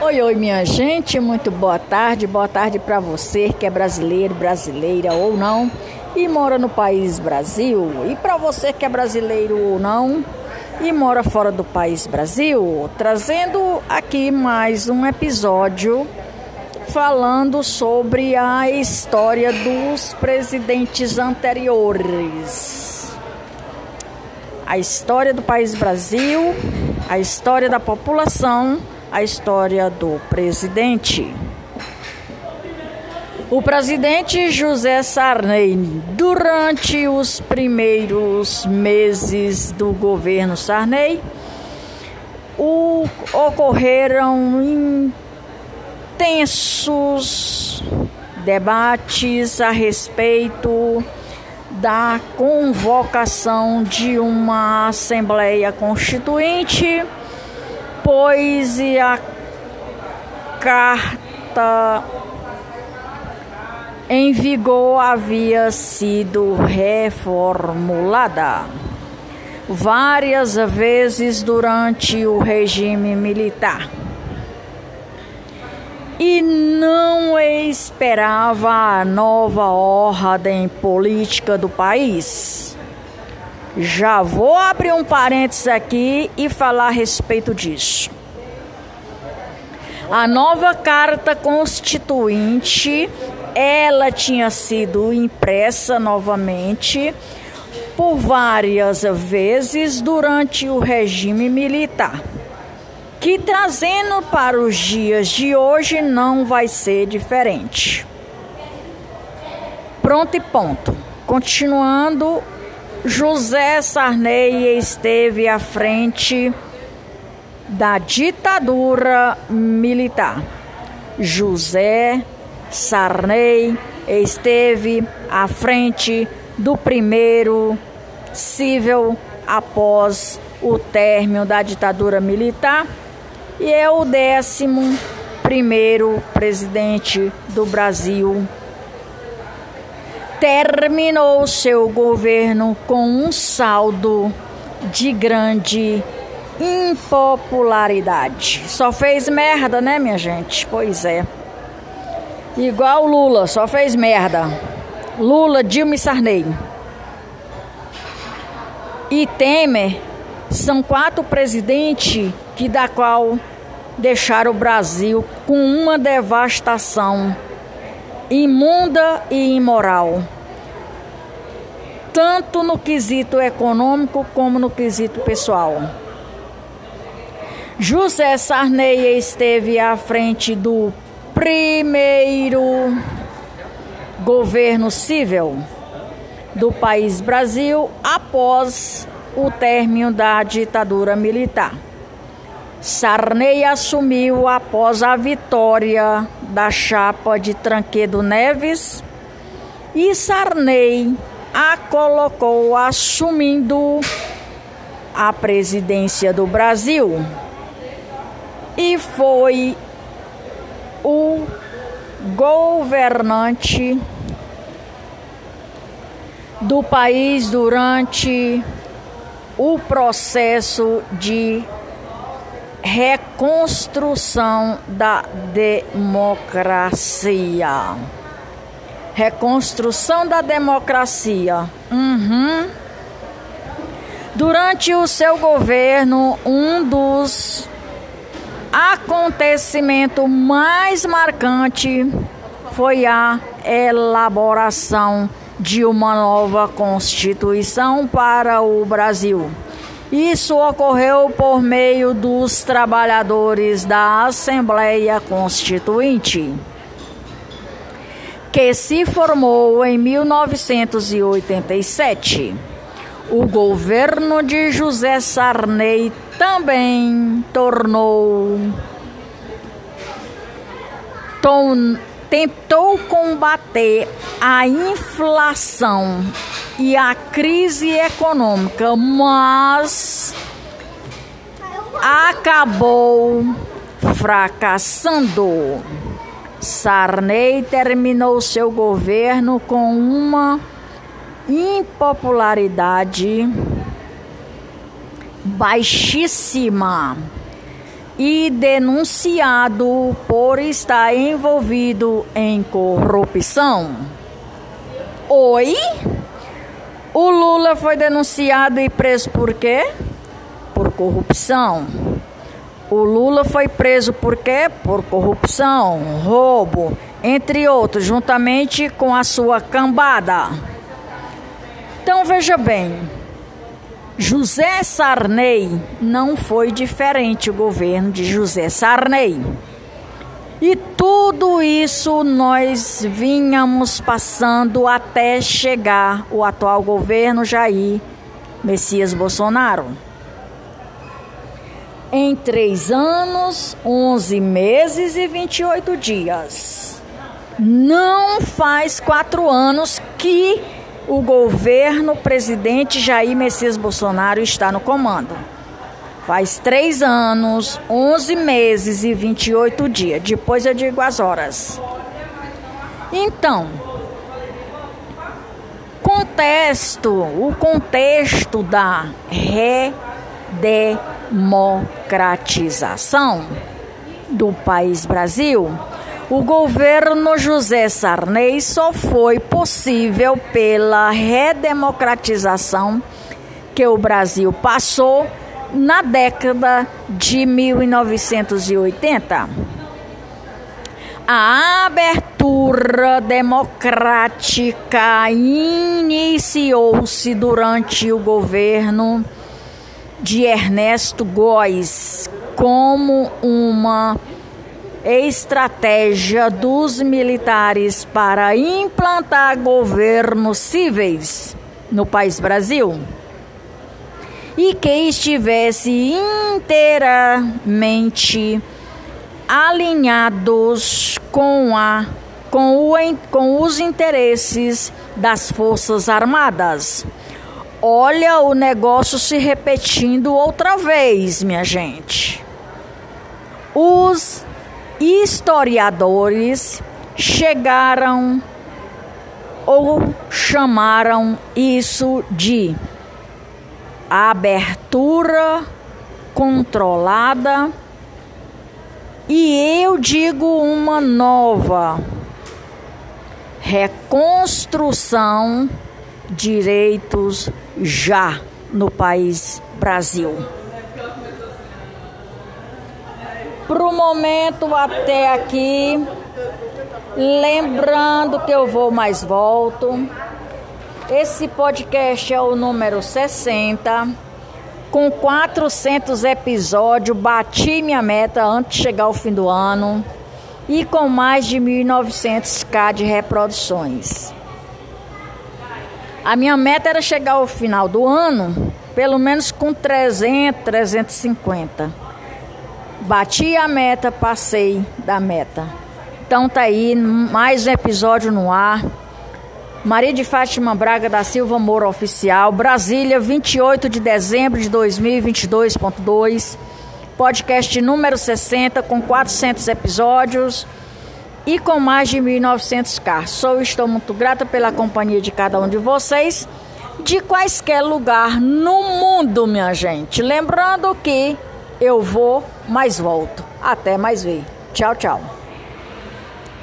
Oi, oi, minha gente, muito boa tarde. Boa tarde para você que é brasileiro, brasileira ou não e mora no país Brasil. E para você que é brasileiro ou não e mora fora do país Brasil, trazendo aqui mais um episódio falando sobre a história dos presidentes anteriores. A história do país Brasil, a história da população, a história do presidente. O presidente José Sarney, durante os primeiros meses do governo Sarney, o, ocorreram intensos debates a respeito da convocação de uma Assembleia Constituinte, pois a carta em vigor havia sido reformulada várias vezes durante o regime militar e não esperava a nova ordem política do país. Já vou abrir um parênteses aqui e falar a respeito disso. A nova carta constituinte, ela tinha sido impressa novamente por várias vezes durante o regime militar que trazendo para os dias de hoje não vai ser diferente. Pronto e ponto. Continuando, José Sarney esteve à frente da ditadura militar. José Sarney esteve à frente do primeiro civil após o término da ditadura militar e é o décimo primeiro presidente do Brasil. Terminou seu governo com um saldo de grande impopularidade. Só fez merda, né, minha gente? Pois é. Igual Lula, só fez merda. Lula, Dilma e Sarney. E Temer são quatro presidentes que da qual deixaram o Brasil com uma devastação imunda e imoral, tanto no quesito econômico como no quesito pessoal. José Sarney esteve à frente do primeiro governo civil do país Brasil após o término da ditadura militar. Sarney assumiu após a vitória da chapa de Tranquedo Neves e Sarney a colocou assumindo a presidência do Brasil. E foi o governante do país durante o processo de reconstrução da democracia. Reconstrução da democracia. Uhum. Durante o seu governo, um dos acontecimentos mais marcantes foi a elaboração de uma nova Constituição para o Brasil. Isso ocorreu por meio dos trabalhadores da Assembleia Constituinte, que se formou em 1987. O governo de José Sarney também tornou tentou combater a inflação e a crise econômica, mas acabou fracassando. Sarney terminou seu governo com uma impopularidade baixíssima e denunciado por estar envolvido em corrupção. Oi? O Lula foi denunciado e preso por quê? Por corrupção. O Lula foi preso por quê? Por corrupção, roubo, entre outros, juntamente com a sua cambada. Então veja bem, José Sarney não foi diferente o governo de José Sarney. E tudo isso nós vínhamos passando até chegar o atual governo Jair Messias Bolsonaro. Em três anos, 11 meses e 28 dias. Não faz quatro anos que o governo presidente Jair Messias Bolsonaro está no comando. Faz três anos, 11 meses e 28 dias. Depois eu digo as horas. Então, contexto, o contexto da redemocratização do país Brasil, o governo José Sarney só foi possível pela redemocratização que o Brasil passou na década de 1980. A abertura democrática iniciou-se durante o governo de Ernesto Góes como uma estratégia dos militares para implantar governos cíveis no país Brasil e que estivesse inteiramente alinhados com, a, com, o, com os interesses das Forças Armadas. Olha o negócio se repetindo outra vez, minha gente. Os historiadores chegaram ou chamaram isso de abertura controlada e eu digo uma nova reconstrução direitos já no país Brasil. Para o momento até aqui, lembrando que eu vou mais volto. Esse podcast é o número 60. Com 400 episódios, bati minha meta antes de chegar ao fim do ano. E com mais de 1.900k de reproduções. A minha meta era chegar ao final do ano, pelo menos com 300, 350. Bati a meta, passei da meta. Então tá aí mais um episódio no ar. Maria de Fátima Braga da Silva Moura Oficial, Brasília, 28 de dezembro de 2022.2. Podcast número 60 com 400 episódios e com mais de 1.900k. Sou estou muito grata pela companhia de cada um de vocês, de quaisquer lugar no mundo, minha gente. Lembrando que eu vou, mas volto. Até mais ver. Tchau, tchau.